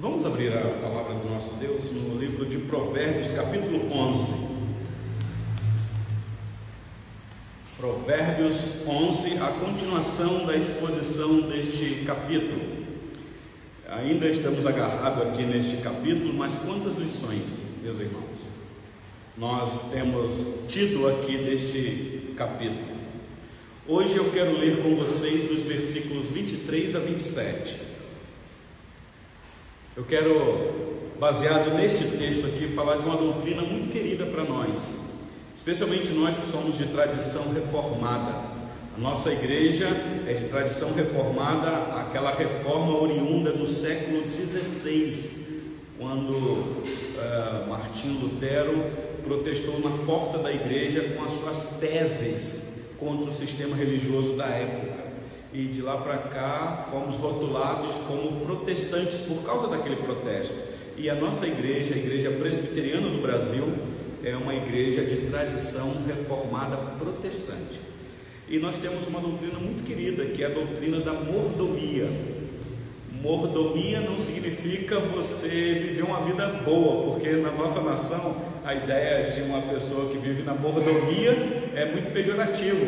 Vamos abrir a palavra do nosso Deus no livro de Provérbios, capítulo 11. Provérbios 11, a continuação da exposição deste capítulo. Ainda estamos agarrados aqui neste capítulo, mas quantas lições, meus irmãos, nós temos tido aqui deste capítulo. Hoje eu quero ler com vocês dos versículos 23 a 27. Eu quero, baseado neste texto aqui, falar de uma doutrina muito querida para nós, especialmente nós que somos de tradição reformada. A nossa igreja é de tradição reformada, aquela reforma oriunda do século XVI, quando uh, Martim Lutero protestou na porta da igreja com as suas teses contra o sistema religioso da época e de lá para cá fomos rotulados como protestantes por causa daquele protesto. E a nossa igreja, a Igreja Presbiteriana do Brasil, é uma igreja de tradição reformada protestante. E nós temos uma doutrina muito querida, que é a doutrina da mordomia. Mordomia não significa você viver uma vida boa, porque na nossa nação a ideia de uma pessoa que vive na mordomia é muito pejorativo.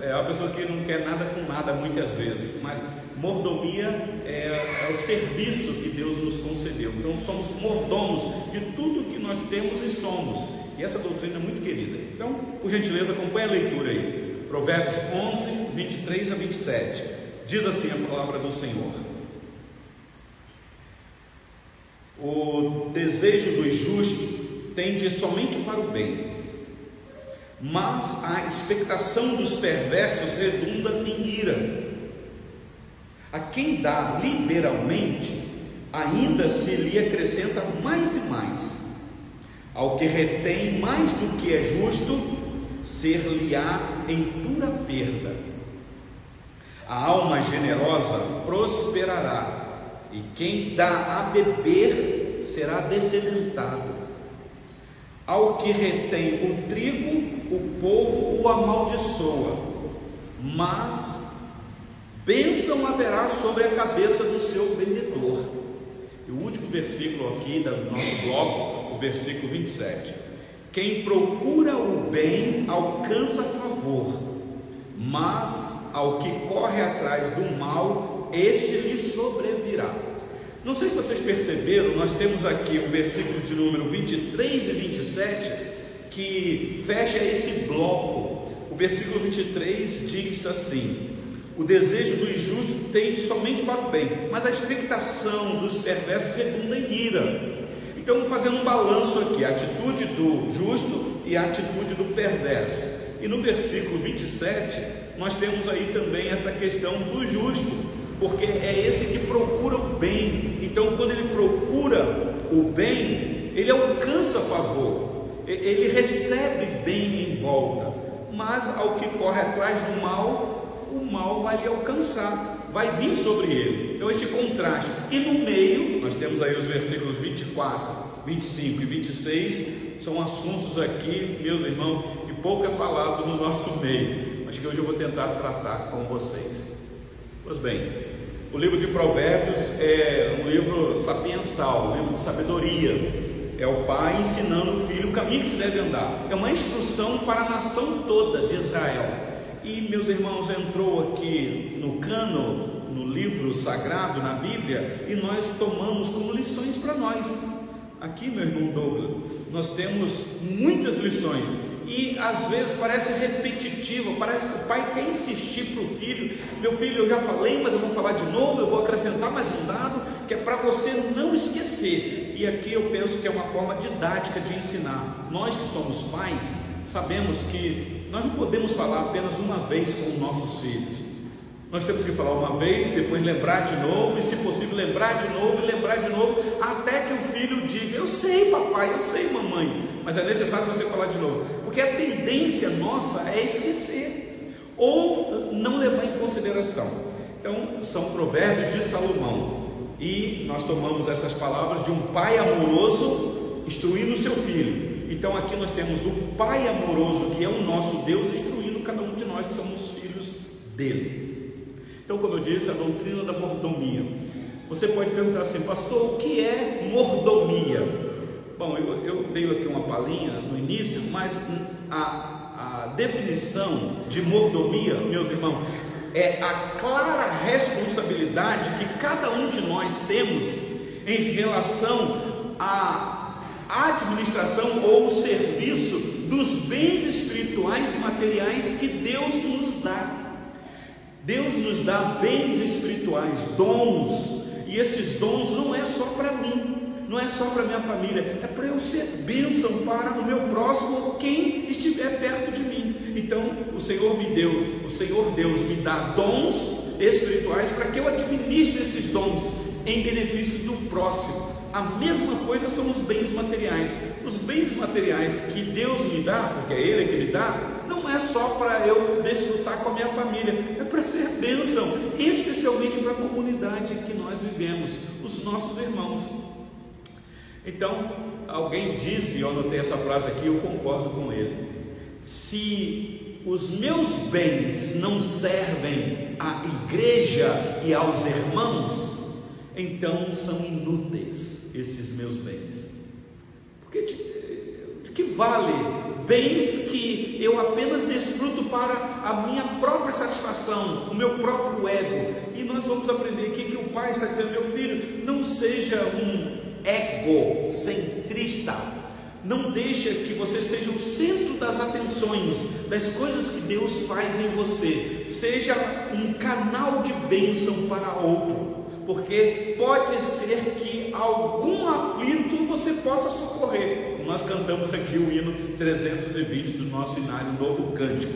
É uma pessoa que não quer nada com nada muitas vezes, mas mordomia é, é o serviço que Deus nos concedeu. Então somos mordomos de tudo que nós temos e somos. E essa doutrina é muito querida. Então, por gentileza, acompanhe a leitura aí. Provérbios 11, 23 a 27. Diz assim a palavra do Senhor. O desejo do justo tende somente para o bem, mas a expectação dos perversos redunda em ira. A quem dá liberalmente, ainda se lhe acrescenta mais e mais. Ao que retém mais do que é justo, ser-lhe-á em pura perda. A alma generosa prosperará e quem dá a beber será descedentado. Ao que retém o trigo, o povo o amaldiçoa, mas bênção haverá sobre a cabeça do seu vendedor. E o último versículo aqui do nosso bloco, o versículo 27. Quem procura o bem alcança favor, mas ao que corre atrás do mal este lhe sobrevirá. Não sei se vocês perceberam, nós temos aqui o versículo de número 23 e 27 que fecha esse bloco. O versículo 23 diz assim: O desejo do injusto tende somente para o bem, mas a expectação dos perversos redunda em ira. Então, fazendo um balanço aqui, a atitude do justo e a atitude do perverso. E no versículo 27, nós temos aí também essa questão do justo, porque é esse que procura o bem. Então, quando ele procura o bem, ele alcança favor, ele recebe bem em volta. Mas ao que corre atrás do mal, o mal vai lhe alcançar, vai vir sobre ele. Então, esse contraste. E no meio, nós temos aí os versículos 24, 25 e 26, são assuntos aqui, meus irmãos, que pouco é falado no nosso meio, mas que hoje eu vou tentar tratar com vocês. Pois bem, o livro de Provérbios é um livro sapiensal, um livro de sabedoria. É o pai ensinando o filho o caminho que se deve andar. É uma instrução para a nação toda de Israel. E meus irmãos, entrou aqui no cano, no livro sagrado, na Bíblia, e nós tomamos como lições para nós. Aqui, meu irmão Douglas, nós temos muitas lições e às vezes parece repetitivo, parece que o pai quer insistir para o filho: meu filho, eu já falei, mas eu vou falar de novo, eu vou acrescentar mais um dado que é para você não esquecer. E aqui eu penso que é uma forma didática de ensinar. Nós que somos pais, sabemos que nós não podemos falar apenas uma vez com os nossos filhos. Nós temos que falar uma vez, depois lembrar de novo, e se possível lembrar de novo e lembrar de novo, até que o filho diga: Eu sei, papai, eu sei, mamãe, mas é necessário você falar de novo, porque a tendência nossa é esquecer ou não levar em consideração. Então, são provérbios de Salomão, e nós tomamos essas palavras de um pai amoroso instruindo o seu filho. Então, aqui nós temos o pai amoroso, que é o nosso Deus, instruindo cada um de nós que somos filhos dele. Então, como eu disse, a doutrina da mordomia. Você pode perguntar assim, pastor, o que é mordomia? Bom, eu, eu dei aqui uma palhinha no início, mas a, a definição de mordomia, meus irmãos, é a clara responsabilidade que cada um de nós temos em relação à administração ou serviço dos bens espirituais e materiais que Deus nos dá. Deus nos dá bens espirituais, dons, e esses dons não é só para mim, não é só para minha família, é para eu ser bênção para o meu próximo quem estiver perto de mim. Então, o Senhor me deu, o Senhor Deus me dá dons espirituais para que eu administre esses dons em benefício do próximo. A mesma coisa são os bens materiais. Os bens materiais que Deus me dá, porque é Ele que me dá, é só para eu desfrutar com a minha família, é para ser bênção, especialmente para a comunidade que nós vivemos, os nossos irmãos. Então, alguém disse, eu anotei essa frase aqui, eu concordo com ele. Se os meus bens não servem à igreja e aos irmãos, então são inúteis esses meus bens? Porque de que vale bens que eu apenas desfruto para a minha própria satisfação, o meu próprio ego? E nós vamos aprender aqui que o pai está dizendo: meu filho, não seja um egocentrista. Não deixa que você seja o centro das atenções, das coisas que Deus faz em você. Seja um canal de bênção para outro porque pode ser que algum aflito você possa socorrer. Nós cantamos aqui o hino 320 do nosso inário Novo Cântico.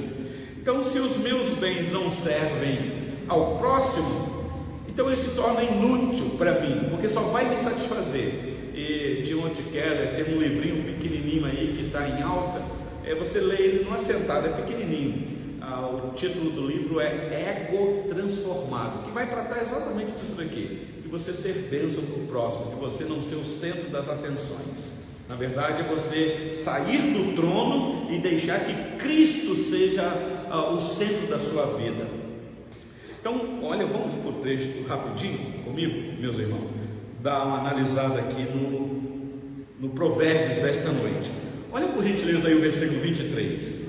Então, se os meus bens não servem ao próximo, então ele se torna inútil para mim, porque só vai me satisfazer. E Timothy Keller tem um livrinho pequenininho aí que está em alta, é, você lê ele numa sentada, é pequenininho o título do livro é Ego Transformado, que vai tratar exatamente disso daqui, de você ser bênção para o próximo, de você não ser o centro das atenções. Na verdade, é você sair do trono e deixar que Cristo seja ah, o centro da sua vida. Então, olha, vamos para o rapidinho comigo, meus irmãos, dar uma analisada aqui no, no Provérbios desta noite. Olha por gentileza aí o versículo 23.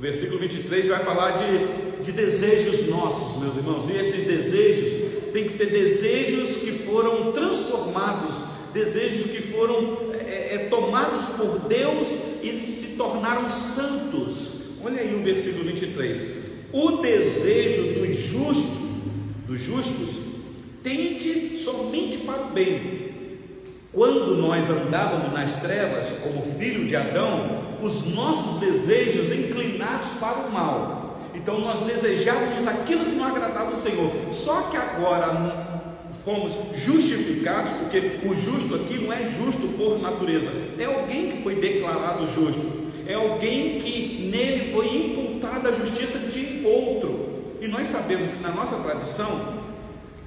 O versículo 23 vai falar de, de desejos nossos, meus irmãos, e esses desejos têm que ser desejos que foram transformados, desejos que foram é, é, tomados por Deus e se tornaram santos. Olha aí o versículo 23. O desejo dos justos, dos justos, tende somente para o bem. Quando nós andávamos nas trevas, como filho de Adão, os nossos desejos inclinados para o mal. Então nós desejávamos aquilo que não agradava o Senhor. Só que agora fomos justificados, porque o justo aqui não é justo por natureza, é alguém que foi declarado justo, é alguém que nele foi imputada a justiça de outro. E nós sabemos que na nossa tradição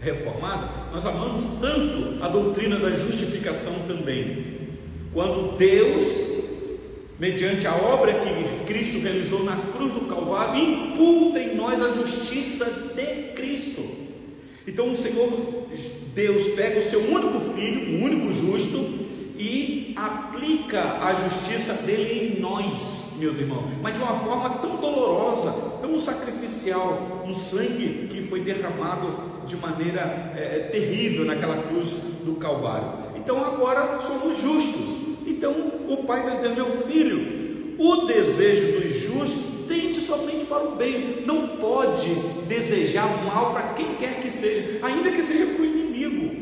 reformada, nós amamos tanto a doutrina da justificação também. Quando Deus mediante a obra que Cristo realizou na cruz do Calvário, imputa em nós a justiça de Cristo. Então o Senhor Deus pega o seu único filho, o único justo, e aplica a justiça dele em nós, meus irmãos, mas de uma forma tão dolorosa, tão sacrificial, um sangue que foi derramado de maneira é, terrível naquela cruz do Calvário. Então agora somos justos, então o pai está dizendo: meu filho, o desejo dos justos tende somente para o bem, não pode desejar mal para quem quer que seja, ainda que seja para o inimigo.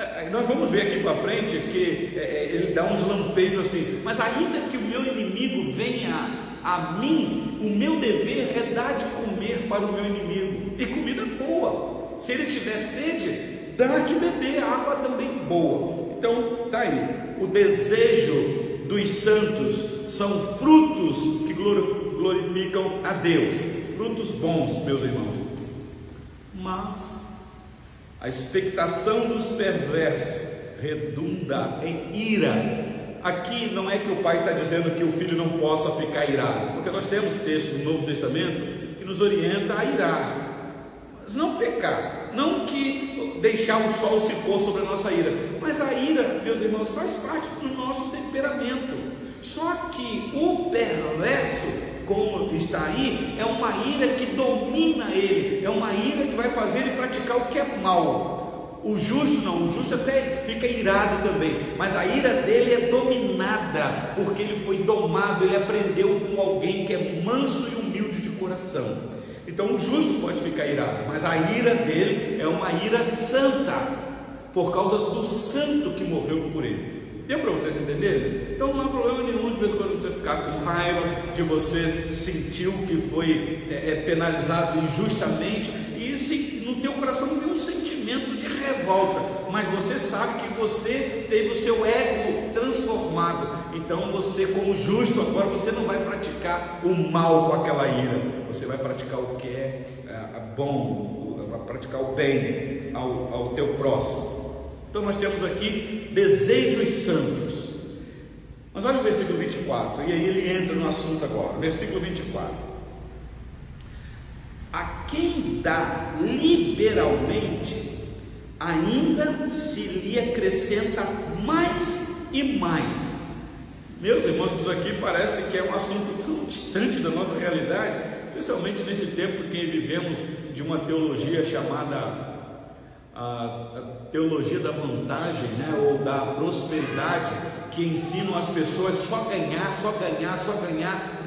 É, é, nós vamos ver aqui para frente que é, ele dá uns lampejos assim, mas ainda que o meu inimigo venha a mim, o meu dever é dar de comer para o meu inimigo, e comida boa. Se ele tiver sede, dar de beber água também boa. Então, está aí o desejo dos santos são frutos que glorificam a Deus, frutos bons, meus irmãos. Mas a expectação dos perversos redunda em ira. Aqui não é que o pai está dizendo que o filho não possa ficar irado, porque nós temos textos no Novo Testamento que nos orienta a irar, mas não pecar. Não que deixar o sol se pôr sobre a nossa ira, mas a ira, meus irmãos, faz parte do nosso temperamento. Só que o perverso, como está aí, é uma ira que domina ele, é uma ira que vai fazer ele praticar o que é mal. O justo não, o justo até fica irado também, mas a ira dele é dominada, porque ele foi domado, ele aprendeu com alguém que é manso e humilde de coração. Então o justo pode ficar irado, mas a ira dele é uma ira santa, por causa do santo que morreu por ele. Deu para vocês entenderem? Então não há problema nenhum de vez em quando você ficar com raiva, de você sentir que foi é, é, penalizado injustamente, e se no teu coração vem um sentimento de revolta, mas você sabe que você teve o seu ego transformado. Então você, como justo, agora você não vai praticar o mal com aquela ira, você vai praticar o que é, é bom, vai praticar o bem ao, ao teu próximo. Então nós temos aqui desejos santos. Mas olha o versículo 24, e aí ele entra no assunto agora. Versículo 24 a quem dá liberalmente, ainda se lhe acrescenta mais e mais. Meus irmãos, isso aqui parece que é um assunto tão distante da nossa realidade, especialmente nesse tempo que vivemos de uma teologia chamada a teologia da vantagem, né, ou da prosperidade, que ensinam as pessoas só ganhar, só ganhar, só ganhar,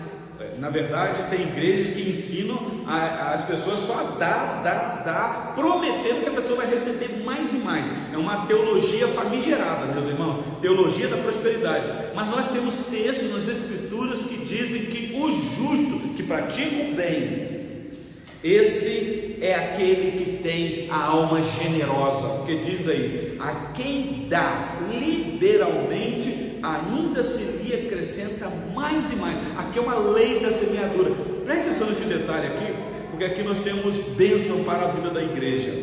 na verdade, tem igrejas que ensinam a, as pessoas só a dar, dar, dar, prometendo que a pessoa vai receber mais e mais. É uma teologia famigerada, meus irmãos, teologia da prosperidade. Mas nós temos textos nas Escrituras que dizem que o justo, que pratica o bem, esse é aquele que tem a alma generosa, porque diz aí: a quem dá liberalmente ainda se lhe acrescenta mais e mais. Aqui é uma lei da semeadura. Preste atenção nesse detalhe aqui, porque aqui nós temos bênção para a vida da igreja.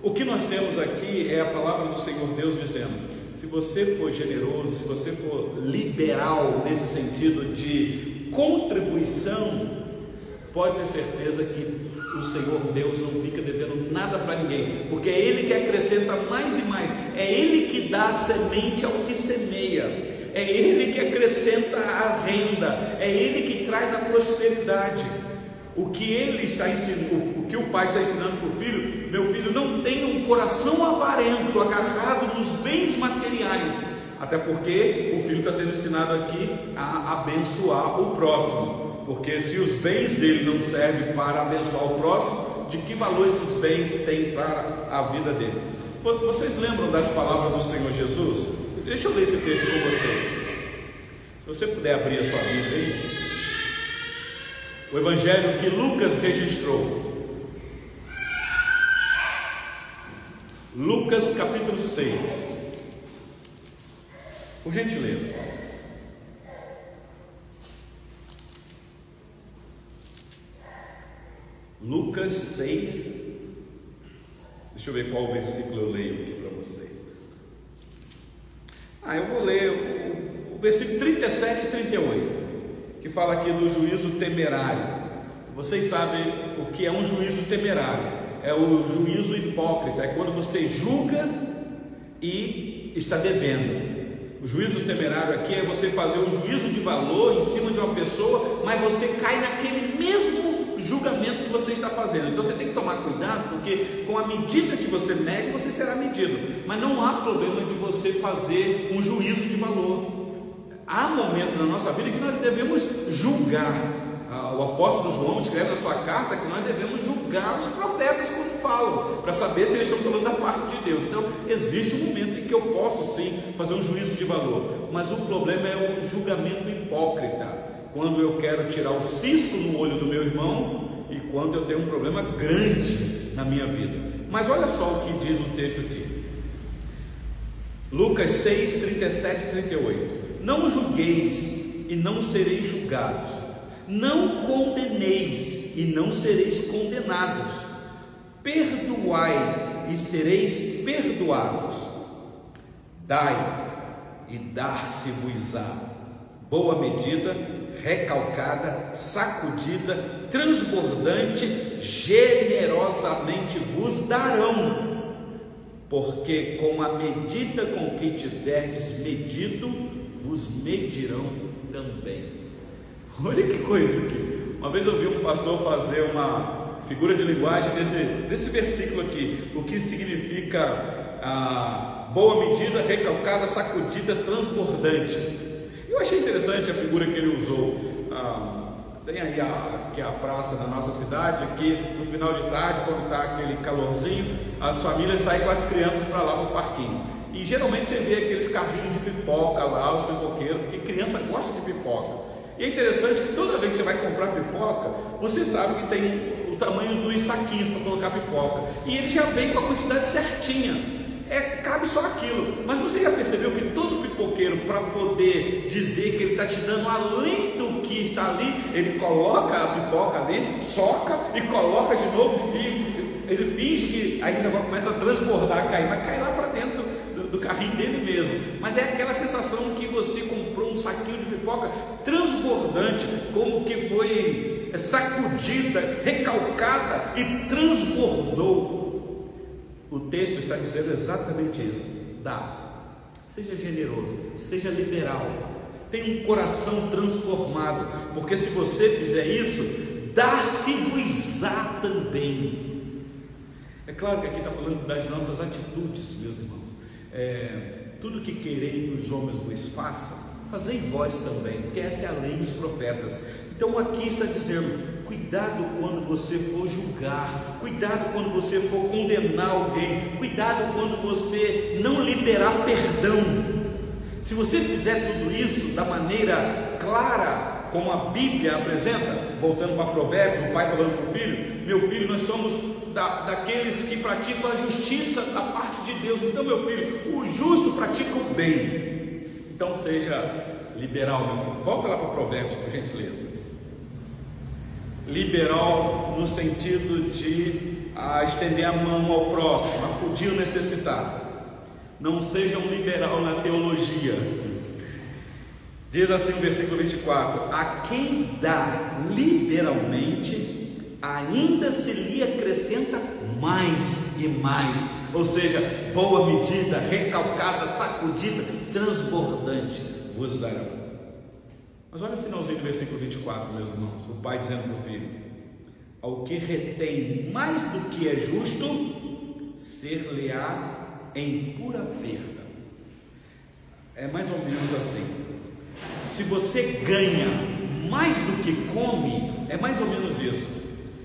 O que nós temos aqui é a palavra do Senhor Deus dizendo: se você for generoso, se você for liberal nesse sentido de contribuição, pode ter certeza que o Senhor Deus não fica devendo nada para ninguém, porque é Ele que acrescenta mais e mais, é Ele que dá semente ao que semeia. É Ele que acrescenta a renda, é Ele que traz a prosperidade. O que ele está ensinando, o que o pai está ensinando para o filho, meu filho, não tenha um coração avarento, agarrado nos bens materiais, até porque o filho está sendo ensinado aqui a abençoar o próximo, porque se os bens dele não servem para abençoar o próximo, de que valor esses bens têm para a vida dele? Vocês lembram das palavras do Senhor Jesus? Deixa eu ler esse texto com vocês. Se você puder abrir a sua Bíblia aí. O evangelho que Lucas registrou. Lucas capítulo 6. Por gentileza. Lucas 6. Deixa eu ver qual versículo eu leio aqui para vocês. Ah, eu vou ler o, o versículo 37 e 38, que fala aqui do juízo temerário. Vocês sabem o que é um juízo temerário? É o juízo hipócrita, é quando você julga e está devendo. O juízo temerário aqui é você fazer um juízo de valor em cima de uma pessoa, mas você cai naquele mesmo julgamento que você está fazendo. Então você tem que tomar cuidado, porque com a medida que você mede, você será medido. Mas não há problema de você fazer um juízo de valor. Há momentos na nossa vida que nós devemos julgar. Ah, o apóstolo João escreve na sua carta que nós devemos julgar os profetas quando falam, para saber se eles estão falando da parte de Deus. Então, existe um momento em que eu posso sim fazer um juízo de valor, mas o problema é o julgamento hipócrita quando eu quero tirar o cisco no olho do meu irmão e quando eu tenho um problema grande na minha vida. Mas olha só o que diz o texto aqui. Lucas 6, 37 e 38. Não julgueis e não sereis julgados. Não condeneis e não sereis condenados. Perdoai e sereis perdoados. Dai e dar-se-vos-á. Boa medida, recalcada, sacudida, transbordante, generosamente vos darão, porque com a medida com que tiverdes medido, vos medirão também. Olha que coisa aqui. Uma vez eu vi um pastor fazer uma figura de linguagem desse, desse versículo aqui, o que significa a boa medida, recalcada, sacudida, transbordante. Eu achei interessante a figura que ele usou. Ah, tem aí a, que é a praça da nossa cidade, aqui no final de tarde, quando está aquele calorzinho, as famílias saem com as crianças para lá para o parquinho. E geralmente você vê aqueles carrinhos de pipoca lá, os pipoqueiros, porque criança gosta de pipoca. E é interessante que toda vez que você vai comprar pipoca, você sabe que tem o tamanho dos saquinhos para colocar pipoca. E ele já vem com a quantidade certinha é, cabe só aquilo. Mas você já percebeu que todo pipoqueiro, para poder dizer que ele está te dando além do que está ali, ele coloca a pipoca ali, soca e coloca de novo e ele finge que aí o negócio começa a transbordar, cair, mas cai lá para dentro do, do carrinho dele mesmo. Mas é aquela sensação que você comprou um saquinho de pipoca transbordante, como que foi sacudida, recalcada e transbordou o texto está dizendo exatamente isso. Dá. Seja generoso, seja liberal. Tenha um coração transformado, porque se você fizer isso, dar-se-vos-á também. É claro que aqui está falando das nossas atitudes, meus irmãos. É, tudo que querei que os homens vos façam, fazei vós também, porque esta é a lei dos profetas. Então aqui está dizendo: Cuidado quando você for julgar, cuidado quando você for condenar alguém, cuidado quando você não liberar perdão. Se você fizer tudo isso da maneira clara, como a Bíblia apresenta, voltando para Provérbios, o pai falando para o filho: Meu filho, nós somos da, daqueles que praticam a justiça da parte de Deus. Então, meu filho, o justo pratica o bem. Então, seja liberal, meu filho. Volta lá para Provérbios, por gentileza liberal no sentido de a, estender a mão ao próximo, acudir o necessitado. Não seja um liberal na teologia. Diz assim o versículo 24: A quem dá liberalmente, ainda se lhe acrescenta mais e mais, ou seja, boa medida, recalcada, sacudida, transbordante vos darão. Mas olha o finalzinho do versículo 24, meus irmãos. O pai dizendo para o filho: Ao que retém mais do que é justo, ser-lhe-á em pura perda. É mais ou menos assim. Se você ganha mais do que come, é mais ou menos isso.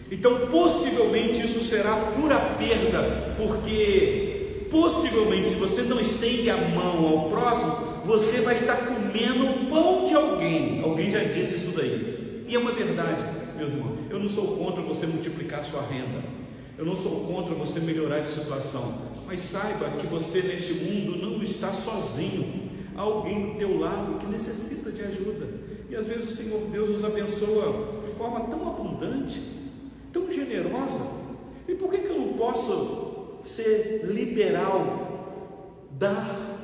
Então, possivelmente isso será pura perda, porque possivelmente, se você não estende a mão ao próximo, você vai estar comendo o pão de alguém. Alguém já disse isso daí. E é uma verdade, meus irmãos. Eu não sou contra você multiplicar sua renda. Eu não sou contra você melhorar de situação. Mas saiba que você neste mundo não está sozinho. Há alguém do teu lado que necessita de ajuda. E às vezes o Senhor Deus nos abençoa de forma tão abundante, tão generosa. E por que, que eu não posso ser liberal, dar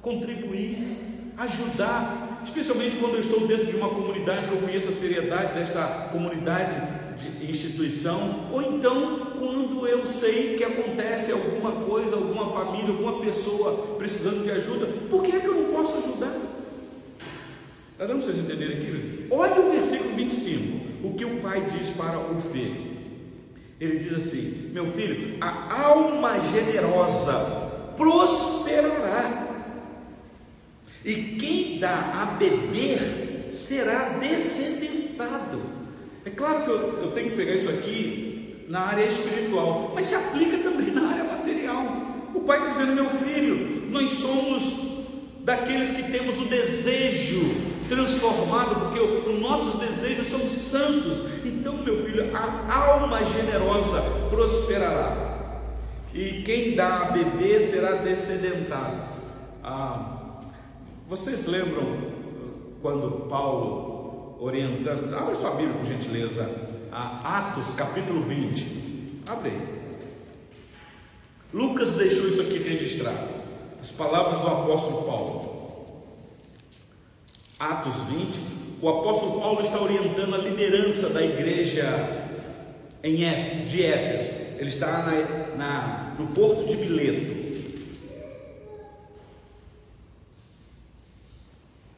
contribuir, ajudar, especialmente quando eu estou dentro de uma comunidade que eu conheço a seriedade desta comunidade de instituição, ou então quando eu sei que acontece alguma coisa, alguma família, alguma pessoa precisando de ajuda, por que é que eu não posso ajudar? Está dando para vocês entenderem aqui? Olha o versículo 25, o que o pai diz para o filho. Ele diz assim: Meu filho, a alma generosa prosperará e quem dá a beber será descendentado. É claro que eu, eu tenho que pegar isso aqui na área espiritual, mas se aplica também na área material. O pai está dizendo: meu filho, nós somos daqueles que temos o desejo transformado, porque os nossos desejos são santos. Então, meu filho, a alma generosa prosperará, e quem dá a beber será descendentado. Ah, vocês lembram uh, quando Paulo orientando, abre sua Bíblia por gentileza, a Atos capítulo 20, abre aí. Lucas deixou isso aqui registrado, as palavras do apóstolo Paulo. Atos 20, o apóstolo Paulo está orientando a liderança da igreja em Éfeso, de Éfeso. Ele está na, na, no porto de Mileto.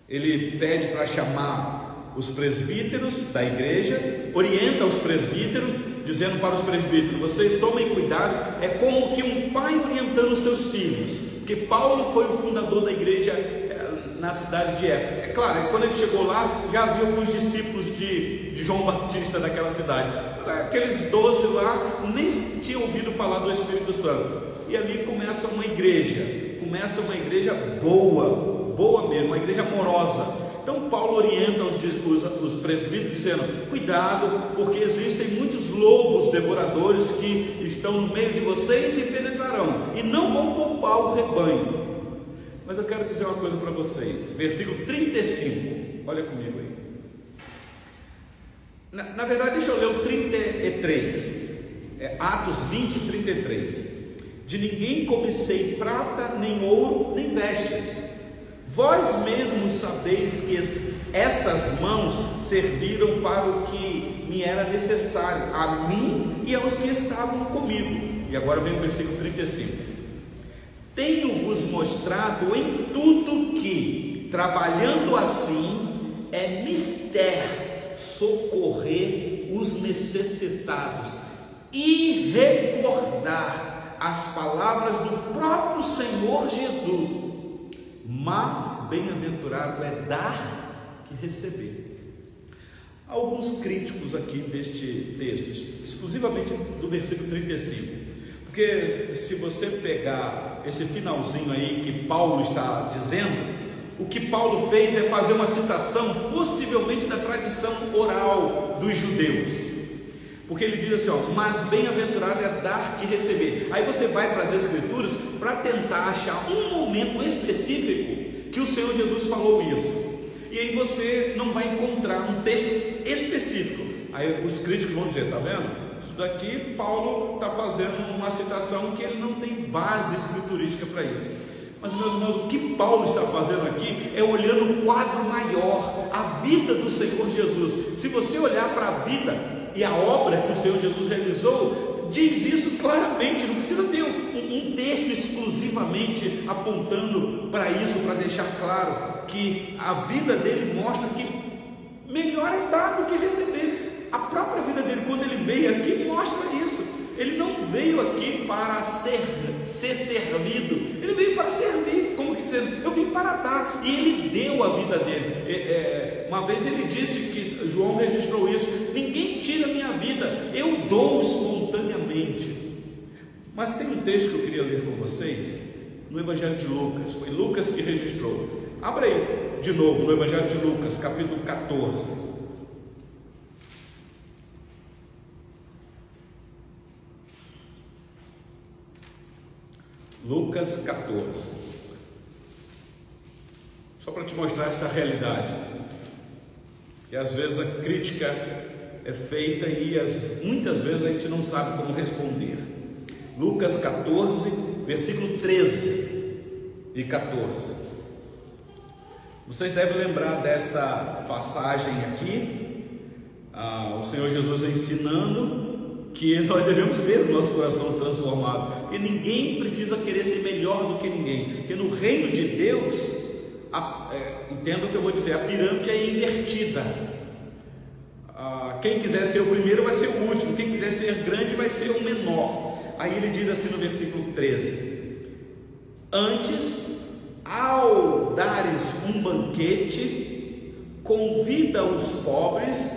Ele pede para chamar os presbíteros da igreja, orienta os presbíteros, dizendo para os presbíteros: vocês tomem cuidado, é como que um pai orientando os seus filhos, porque Paulo foi o fundador da igreja eh, na cidade de Éfeso. É claro, quando ele chegou lá, já havia alguns discípulos de, de João Batista naquela cidade. Aqueles doze lá nem tinham ouvido falar do Espírito Santo. E ali começa uma igreja, começa uma igreja boa, boa mesmo, uma igreja amorosa. Então Paulo orienta os, os, os, presbíteros dizendo: cuidado, porque existem muitos lobos devoradores que estão no meio de vocês e penetrarão, e não vão poupar o rebanho. Mas eu quero dizer uma coisa para vocês, versículo 35, olha comigo aí. Na, na verdade, deixa eu ler o 33, é, Atos 20, 33. De ninguém cobicei prata, nem ouro, nem vestes Vós mesmos sabeis que estas mãos serviram para o que me era necessário, a mim e aos que estavam comigo. E agora vem o versículo 35. Tenho-vos mostrado em tudo que, trabalhando assim, é mister socorrer os necessitados e recordar as palavras do próprio Senhor Jesus mas bem-aventurado é dar que receber. Alguns críticos aqui deste texto, exclusivamente do versículo 35, porque se você pegar esse finalzinho aí que Paulo está dizendo, o que Paulo fez é fazer uma citação, possivelmente da tradição oral dos judeus. Porque ele diz assim, ó, mas bem-aventurado é dar que receber. Aí você vai para as escrituras para tentar achar um momento específico que o Senhor Jesus falou isso. E aí você não vai encontrar um texto específico. Aí os críticos vão dizer, tá vendo? Isso daqui Paulo está fazendo uma citação que ele não tem base escriturística para isso. Mas, meus irmãos, o que Paulo está fazendo aqui é olhando o quadro maior, a vida do Senhor Jesus. Se você olhar para a vida e a obra que o Senhor Jesus realizou diz isso claramente, não precisa ter um, um texto exclusivamente apontando para isso, para deixar claro que a vida dele mostra que melhor é dar do que receber. A própria vida dele, quando ele veio aqui, mostra isso. Ele não veio aqui para ser, ser servido, ele veio para servir, como que dizendo, eu vim para dar, e ele deu a vida dele. É, é, uma vez ele disse que João registrou isso: ninguém tira minha vida, eu dou espontaneamente. Mas tem um texto que eu queria ler com vocês, no Evangelho de Lucas, foi Lucas que registrou. Abra aí de novo no Evangelho de Lucas, capítulo 14. Lucas 14. Só para te mostrar essa realidade. Que às vezes a crítica é feita e as, muitas vezes a gente não sabe como responder. Lucas 14, versículo 13 e 14. Vocês devem lembrar desta passagem aqui, ah, o Senhor Jesus ensinando que nós devemos ter o nosso coração transformado, porque ninguém precisa querer ser melhor do que ninguém, porque no reino de Deus, a, é, entenda o que eu vou dizer, a pirâmide é invertida. Ah, quem quiser ser o primeiro vai ser o último, quem quiser ser grande vai ser o menor. Aí ele diz assim no versículo 13: Antes, ao dares um banquete, convida os pobres,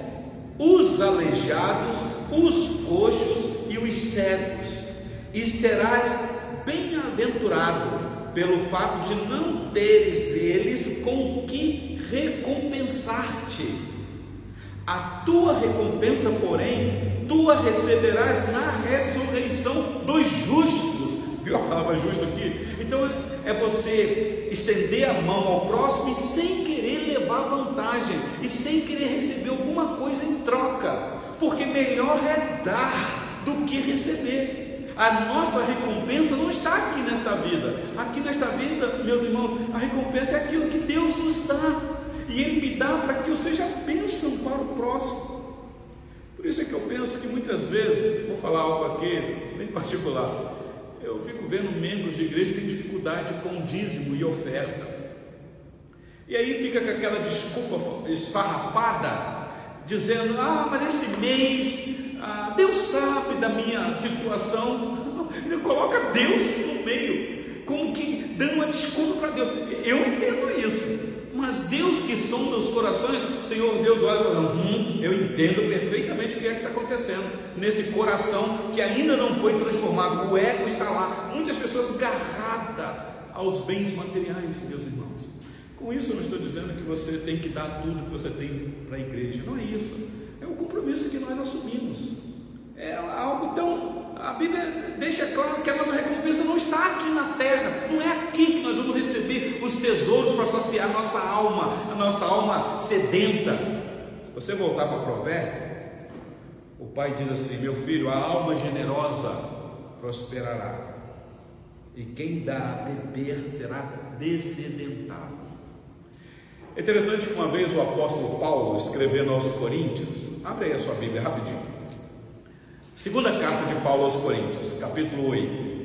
os aleijados, os coxos e os cegos, e serás bem-aventurado pelo fato de não teres eles com que recompensar-te. A tua recompensa, porém, tua receberás na ressurreição dos justos. Viu a palavra justo aqui? Então é você estender a mão ao próximo e sem querer levar vantagem e sem querer receber alguma coisa em troca porque melhor é dar do que receber. A nossa recompensa não está aqui nesta vida. Aqui nesta vida, meus irmãos, a recompensa é aquilo que Deus nos dá. e Ele me dá para que eu seja bênção para o próximo. Por isso é que eu penso que muitas vezes, vou falar algo aqui, bem particular, eu fico vendo membros de igreja que têm dificuldade com dízimo e oferta. E aí fica com aquela desculpa esfarrapada, dizendo: Ah, mas esse mês, ah, Deus sabe da minha situação. Ele coloca Deus no meio, como que dando uma desculpa para Deus. Eu entendo isso. Mas Deus que sonda os corações, Senhor Deus olha e fala, hum, eu entendo perfeitamente o que é que está acontecendo nesse coração que ainda não foi transformado, o ego está lá, muitas pessoas agarradas aos bens materiais, meus irmãos. Com isso eu não estou dizendo que você tem que dar tudo que você tem para a igreja, não é isso, é o compromisso que nós assumimos, é algo tão a Bíblia deixa claro que a nossa recompensa não está aqui na terra, não é aqui que nós vamos receber os tesouros para saciar a nossa alma, a nossa alma sedenta. Se você voltar para o provérbio, o pai diz assim: Meu filho, a alma generosa prosperará, e quem dá a beber será descedentado. É interessante que uma vez o apóstolo Paulo, escrevendo aos Coríntios, abre aí a sua Bíblia rapidinho. Segunda carta de Paulo aos Coríntios, capítulo 8.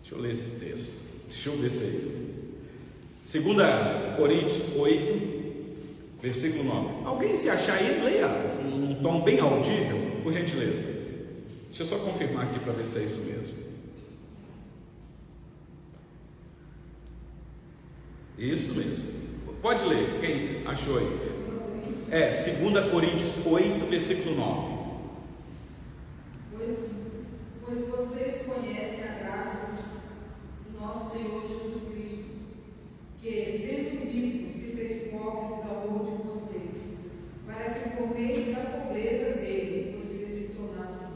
Deixa eu ler esse texto. Deixa eu ver se aí. Segunda Coríntios 8, versículo 9. Alguém se achar aí, leia um tom bem audível, por gentileza. Deixa eu só confirmar aqui para ver se é isso mesmo. Isso mesmo. Pode ler, quem achou aí? É, 2 Coríntios 8, versículo 9. Pois, pois vocês conhecem a graça do nosso Senhor Jesus Cristo, que, sendo rico, se fez pobre por amor de vocês, para que por meio da pobreza dele vocês se tornassem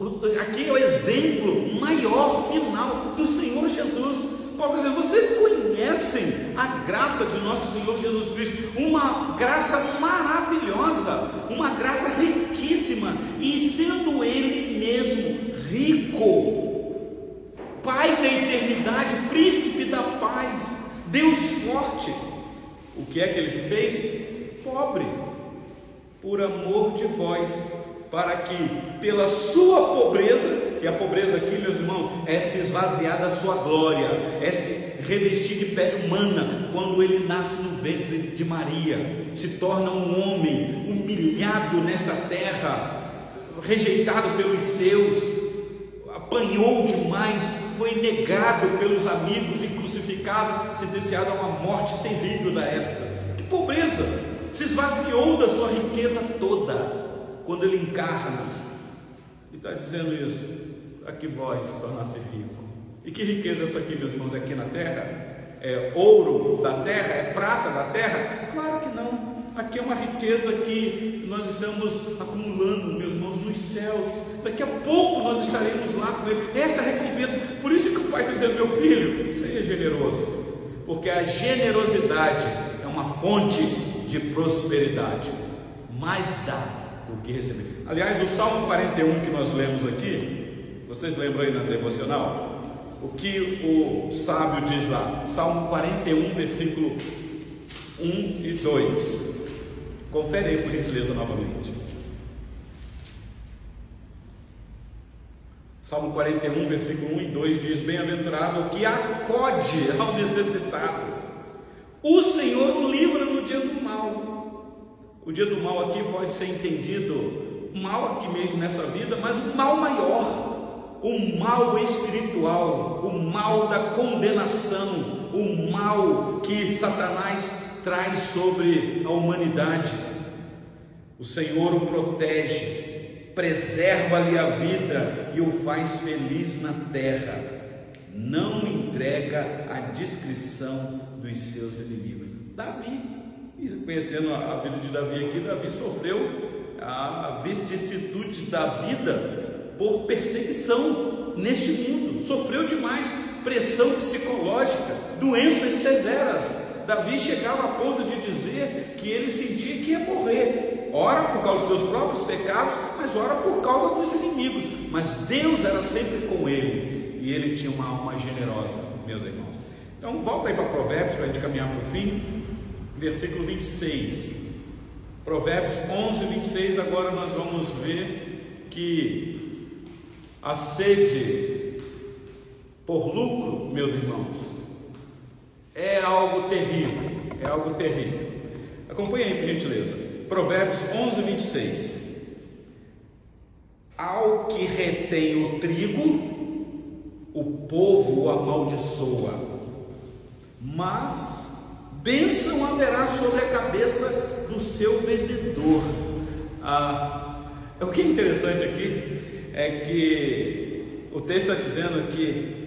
ricos. Aqui é o exemplo maior final do Senhor Jesus. Paulo está dizendo: vocês conhecem a graça de nosso Senhor Jesus Cristo, uma graça maravilhosa, uma graça riquíssima, e sendo Ele mesmo rico, Pai da eternidade, príncipe da paz, Deus forte, o que é que ele se fez? Pobre, por amor de vós, para que pela sua pobreza e a pobreza aqui, meus irmãos, é se esvaziar da sua glória, é se revestir de pele humana quando ele nasce no ventre de Maria, se torna um homem humilhado nesta terra, rejeitado pelos seus, apanhou demais, foi negado pelos amigos e crucificado, sentenciado a uma morte terrível da época. Que pobreza! Se esvaziou da sua riqueza toda quando ele encarna e está dizendo isso a que vós tornasse rico. E que riqueza essa aqui, meus irmãos, aqui na terra? É ouro da terra? É prata da terra? Claro que não. Aqui é uma riqueza que nós estamos acumulando, meus irmãos, nos céus. Daqui a pouco nós estaremos lá com Ele. É a recompensa. Por isso que o Pai dizendo, meu filho, seja generoso. Porque a generosidade é uma fonte de prosperidade. Mais dá do que receber. Aliás, o Salmo 41 que nós lemos aqui, vocês lembram aí na devocional? O que o sábio diz lá? Salmo 41, versículo 1 e 2. Confere aí, por gentileza, novamente. Salmo 41, versículo 1 e 2 diz: Bem-aventurado o que acode ao necessitado. O Senhor o livra no dia do mal. O dia do mal aqui pode ser entendido mal aqui mesmo nessa vida, mas o mal maior o mal espiritual, o mal da condenação, o mal que Satanás traz sobre a humanidade. O Senhor o protege, preserva-lhe a vida e o faz feliz na terra. Não entrega a descrição dos seus inimigos. Davi, conhecendo a vida de Davi aqui, Davi sofreu as vicissitudes da vida por perseguição neste mundo, sofreu demais pressão psicológica, doenças severas. Davi chegava a ponto de dizer que ele sentia que ia morrer, ora por causa dos seus próprios pecados, mas ora por causa dos inimigos. Mas Deus era sempre com ele e ele tinha uma alma generosa, meus irmãos. Então, volta aí para Provérbios para a gente caminhar para o fim, versículo 26. Provérbios 11, 26. Agora nós vamos ver que a sede por lucro, meus irmãos, é algo terrível. É algo terrível. Acompanhe aí, por gentileza. Provérbios 11, 26. Ao que retém o trigo, o povo o amaldiçoa, mas bênção haverá sobre a cabeça do seu vendedor. Ah, o que é interessante aqui é que o texto está dizendo que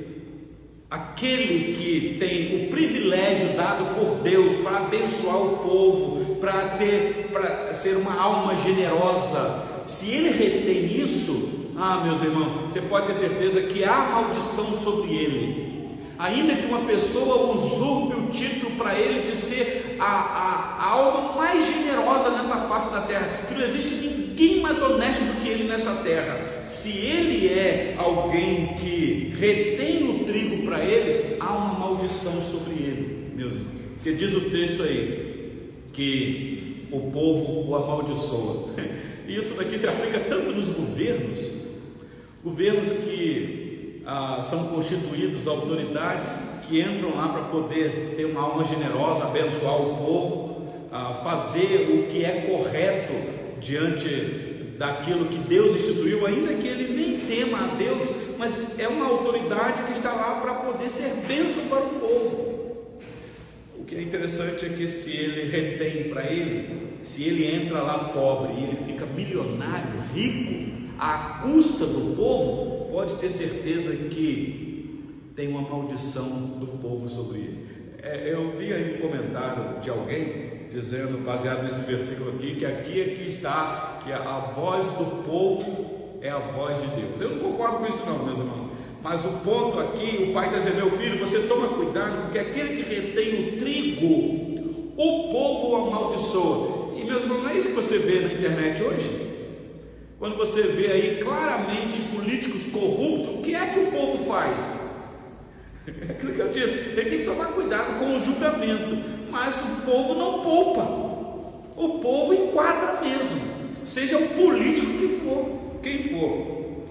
aquele que tem o privilégio dado por Deus para abençoar o povo, para ser, para ser uma alma generosa, se ele retém isso, ah, meus irmãos, você pode ter certeza que há maldição sobre ele. Ainda que uma pessoa usurpe o título para ele de ser a, a, a, alma mais generosa nessa face da terra, que não existe ninguém mais honesto do que ele nessa terra. Se ele é alguém que retém o trigo para ele, há uma maldição sobre ele, meus irmãos. Porque diz o texto aí que o povo o amaldiçoa. E isso daqui se aplica tanto nos governos, governos que ah, são constituídos autoridades que entram lá para poder ter uma alma generosa, abençoar o povo, ah, fazer o que é correto diante daquilo que Deus instituiu, ainda que ele nem tema a Deus, mas é uma autoridade que está lá para poder ser bênção para o povo. O que é interessante é que se ele retém para ele, se ele entra lá pobre e ele fica milionário, rico, à custa do povo, pode ter certeza que tem uma maldição do povo sobre ele. É, eu vi aí um comentário de alguém dizendo, baseado nesse versículo aqui, que aqui que está, que a voz do povo é a voz de Deus. Eu não concordo com isso não, meus irmãos. Mas o ponto aqui, o pai está dizendo, meu filho, você toma cuidado, porque aquele que retém o trigo, o povo o amaldiçoa. E meus irmãos, não é isso que você vê na internet hoje? Quando você vê aí claramente políticos corruptos, o que é que o povo faz? É aquilo que eu disse, ele tem que tomar cuidado com o julgamento, mas o povo não poupa, o povo enquadra mesmo, seja o político que for, quem for.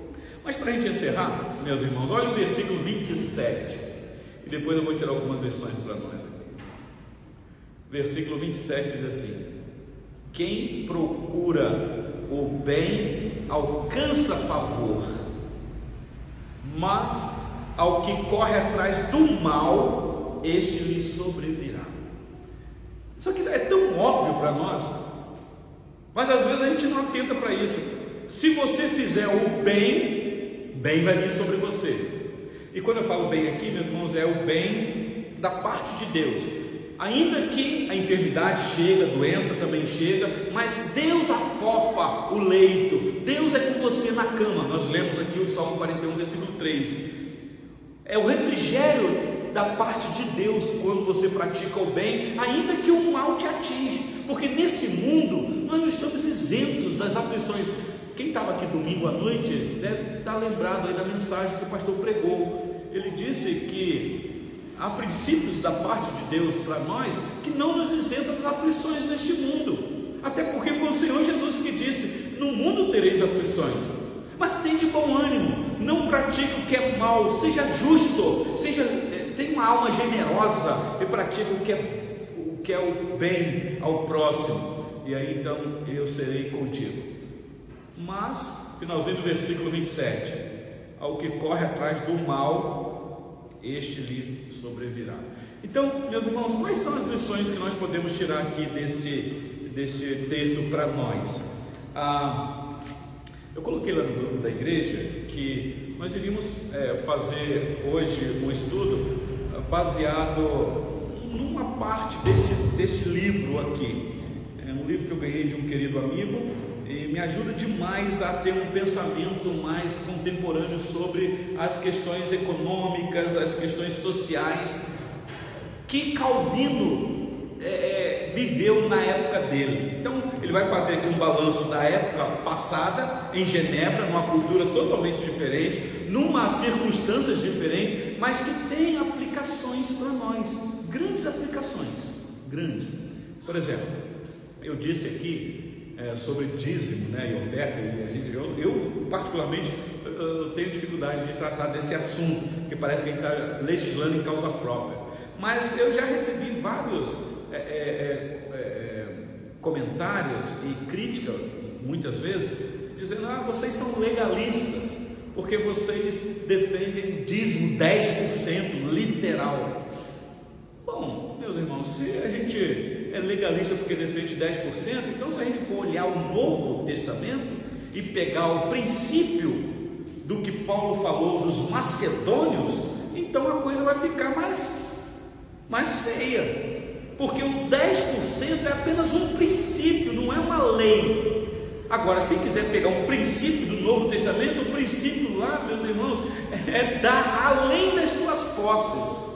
Mas para a gente encerrar, meus irmãos, olha o versículo 27, e depois eu vou tirar algumas lições para nós aqui. Versículo 27 diz assim: Quem procura o bem alcança favor, mas ao que corre atrás do mal, este lhe sobrevirá. Isso aqui é tão óbvio para nós, mas às vezes a gente não atenta para isso. Se você fizer o bem, bem vai vir sobre você. E quando eu falo bem aqui, meus irmãos, é o bem da parte de Deus. Ainda que a enfermidade chega, a doença também chega, mas Deus afofa o leito, Deus é com você na cama. Nós lemos aqui o Salmo 41, versículo 3. É o refrigério da parte de Deus quando você pratica o bem, ainda que o mal te atinja, porque nesse mundo nós não estamos isentos das aflições. Quem estava aqui domingo à noite deve estar lembrado aí da mensagem que o pastor pregou. Ele disse que há princípios da parte de Deus para nós que não nos isentam das aflições neste mundo. Até porque foi o Senhor Jesus que disse: No mundo tereis aflições, mas tem de bom ânimo, não pratique o que é mal, seja justo, seja tenha uma alma generosa e pratique o que é o que é o bem ao próximo. E aí então eu serei contigo. Mas, finalzinho do versículo 27, ao que corre atrás do mal, este lhe sobrevirá. Então, meus irmãos, quais são as lições que nós podemos tirar aqui deste, deste texto para nós? Ah, eu coloquei lá no grupo da igreja que nós iríamos é, fazer hoje um estudo baseado numa parte deste, deste livro aqui. É um livro que eu ganhei de um querido amigo e me ajuda demais a ter um pensamento mais contemporâneo sobre as questões econômicas, as questões sociais que Calvino é, viveu na época dele. Então, ele vai fazer aqui um balanço da época passada em Genebra, numa cultura totalmente diferente, numa circunstâncias diferentes, mas que tem aplicações para nós, grandes aplicações, grandes. Por exemplo, eu disse aqui é, sobre dízimo né, e oferta, e a gente, eu, eu particularmente eu tenho dificuldade de tratar desse assunto, porque parece que a gente está legislando em causa própria. Mas eu já recebi vários é, é, é, é comentários e crítica, muitas vezes, dizendo: ah, vocês são legalistas, porque vocês defendem dízimo 10% literal. Bom, meus irmãos, se a gente é legalista porque defende 10%, então se a gente for olhar o Novo Testamento e pegar o princípio do que Paulo falou dos macedônios, então a coisa vai ficar mais, mais feia. Porque o 10% é apenas um princípio, não é uma lei. Agora, se quiser pegar um princípio do Novo Testamento, o princípio lá, meus irmãos, é dar além das tuas posses.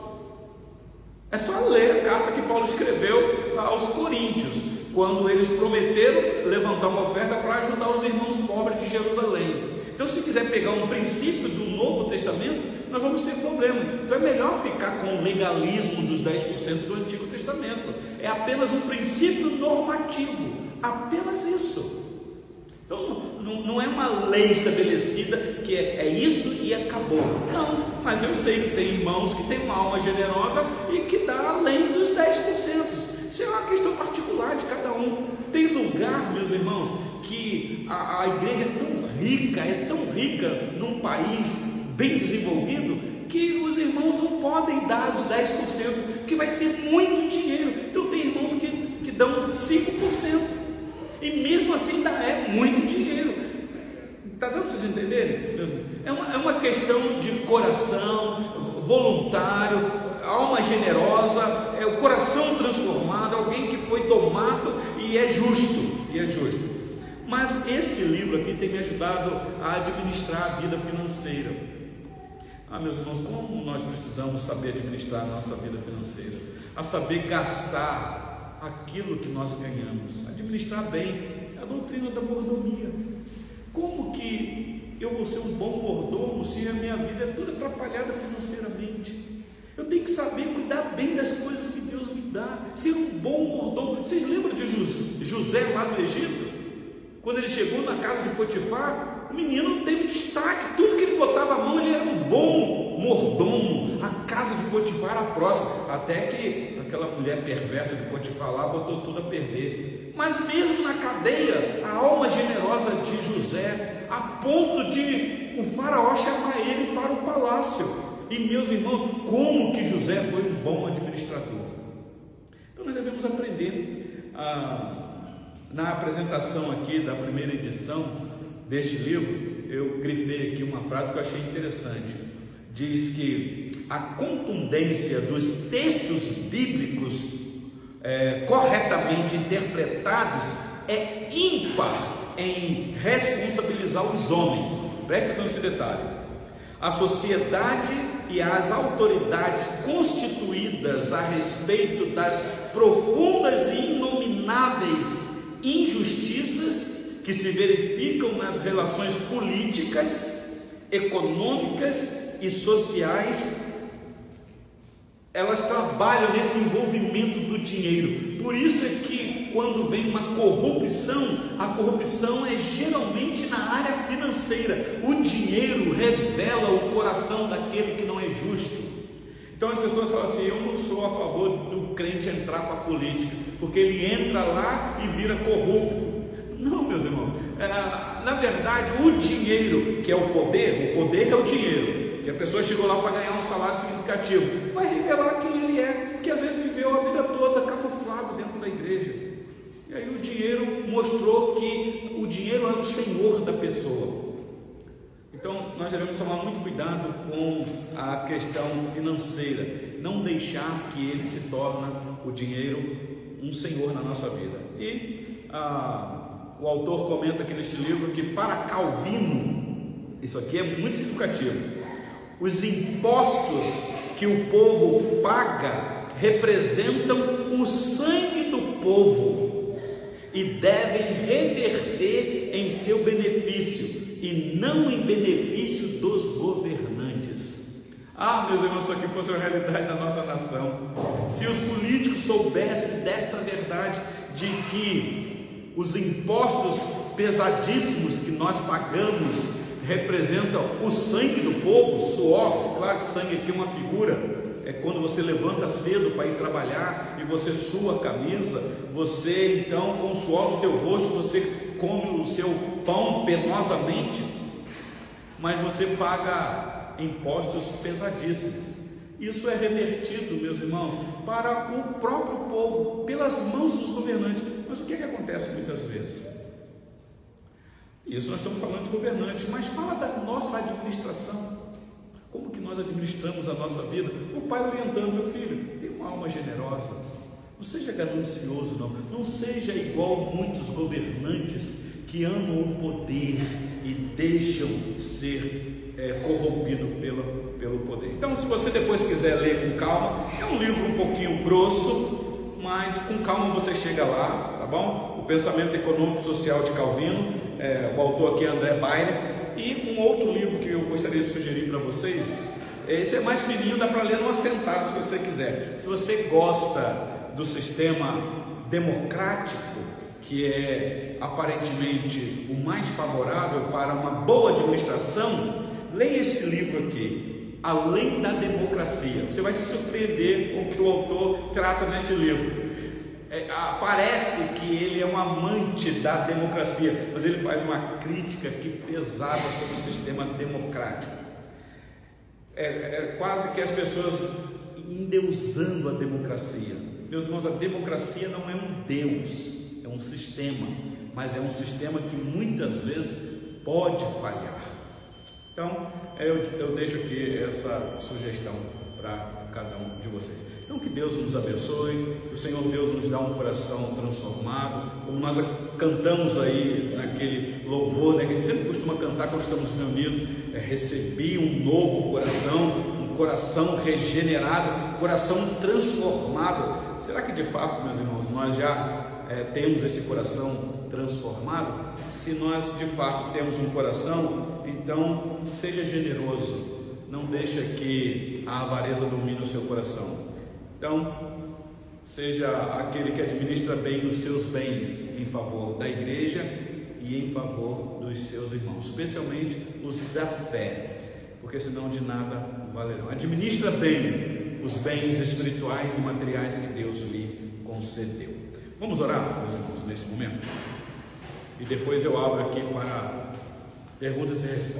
É só ler a carta que Paulo escreveu aos Coríntios, quando eles prometeram levantar uma oferta para ajudar os irmãos pobres de Jerusalém. Então, se quiser pegar um princípio do Novo Testamento, nós vamos ter problema. Então, é melhor ficar com o legalismo dos 10% do Antigo Testamento. É apenas um princípio normativo, apenas isso. Então, não, não é uma lei estabelecida que é, é, isso e acabou. Não, mas eu sei que tem irmãos que têm uma alma generosa e que dá além dos 10%. Isso é uma questão particular de cada um. Tem lugar, meus irmãos, que a, a igreja é tão rica, é tão rica num país bem desenvolvido, que os irmãos não podem dar os 10%, que vai ser muito dinheiro. Então tem irmãos que, que dão 5%, e mesmo assim ainda é muito dinheiro. Está dando para vocês entenderem? É uma, é uma questão de coração, voluntário, alma generosa, é o coração transformado, alguém que foi domado e é justo, e é justo. Mas este livro aqui tem me ajudado a administrar a vida financeira. Ah, meus irmãos, como nós precisamos saber administrar a nossa vida financeira? A saber gastar aquilo que nós ganhamos, administrar bem a doutrina da mordomia. Como que eu vou ser um bom mordomo se a minha vida é toda atrapalhada financeiramente? Eu tenho que saber cuidar bem das coisas que Deus me dá, ser um bom mordomo. Vocês lembram de José lá no Egito? Quando ele chegou na casa de Potifar, o menino teve destaque, tudo que ele botava a mão, ele era um bom mordomo. A casa de Potifar era próxima, até que aquela mulher perversa de Potifar lá botou tudo a perder. Mas mesmo na cadeia, a alma generosa de José, a ponto de o faraó chamar ele para o palácio. E meus irmãos, como que José foi um bom administrador? Então nós devemos aprender a na apresentação aqui da primeira edição deste livro, eu grifei aqui uma frase que eu achei interessante. Diz que a contundência dos textos bíblicos é, corretamente interpretados é ímpar em responsabilizar os homens. Preste atenção nesse detalhe. A sociedade e as autoridades constituídas a respeito das profundas e inomináveis injustiças que se verificam nas relações políticas, econômicas e sociais, elas trabalham nesse envolvimento do dinheiro. Por isso é que quando vem uma corrupção, a corrupção é geralmente na área financeira. O dinheiro revela o coração daquele que não é justo. Então as pessoas falam assim: eu não sou a favor do crente entrar para a política, porque ele entra lá e vira corrupto. Não, meus irmãos, é, na verdade, o dinheiro, que é o poder, o poder é o dinheiro, que a pessoa chegou lá para ganhar um salário significativo, vai revelar quem ele é, que às vezes viveu a vida toda camuflado dentro da igreja. E aí o dinheiro mostrou que o dinheiro é o senhor da pessoa. Então, nós devemos tomar muito cuidado com a questão financeira, não deixar que ele se torne o dinheiro um senhor na nossa vida. E ah, o autor comenta aqui neste livro que para Calvino, isso aqui é muito significativo, os impostos que o povo paga representam o sangue do povo e devem reverter em seu benefício e não em benefício dos governantes. Ah, meus irmãos, se aqui fosse a realidade da nossa nação. Se os políticos soubessem desta verdade de que os impostos pesadíssimos que nós pagamos representam o sangue do povo, suor, claro que sangue aqui é uma figura, é quando você levanta cedo para ir trabalhar e você sua a camisa, você então com o suor do teu rosto você come o seu pão penosamente, mas você paga impostos pesadíssimos. Isso é revertido, meus irmãos, para o próprio povo, pelas mãos dos governantes. Mas o que, é que acontece muitas vezes? Isso nós estamos falando de governantes, mas fala da nossa administração. Como que nós administramos a nossa vida? O pai orientando, meu filho, tenha uma alma generosa. Não seja ganancioso, não. Não seja igual muitos governantes que amam o poder e deixam ser é, corrompido pelo, pelo poder. Então, se você depois quiser ler com calma, é um livro um pouquinho grosso, mas com calma você chega lá, tá bom? O Pensamento Econômico Social de Calvino é, o autor aqui é André Bainer, e um outro livro que eu gostaria de sugerir para vocês, esse é mais fininho, dá para ler numa sentada se você quiser. Se você gosta do sistema democrático, que é aparentemente o mais favorável para uma boa administração, leia esse livro aqui, Além da Democracia. Você vai se surpreender com o que o autor trata neste livro é, parece que ele é um amante da democracia, mas ele faz uma crítica que pesada sobre o sistema democrático. É, é quase que as pessoas endeusando a democracia. Meus irmãos, a democracia não é um Deus, é um sistema, mas é um sistema que muitas vezes pode falhar. Então, eu, eu deixo aqui essa sugestão para cada um de vocês. Então que Deus nos abençoe, que o Senhor Deus nos dá um coração transformado, como nós cantamos aí naquele louvor, né, que a gente sempre costuma cantar quando estamos reunidos, é, recebi um novo coração, um coração regenerado, coração transformado. Será que de fato, meus irmãos, nós já é, temos esse coração transformado? Se nós de fato temos um coração, então seja generoso, não deixa que a avareza domine o seu coração. Então, seja aquele que administra bem os seus bens em favor da igreja e em favor dos seus irmãos, especialmente os da fé, porque senão de nada valerão. Administra bem os bens espirituais e materiais que Deus lhe concedeu. Vamos orar, meus irmãos, nesse momento? E depois eu abro aqui para perguntas e respostas.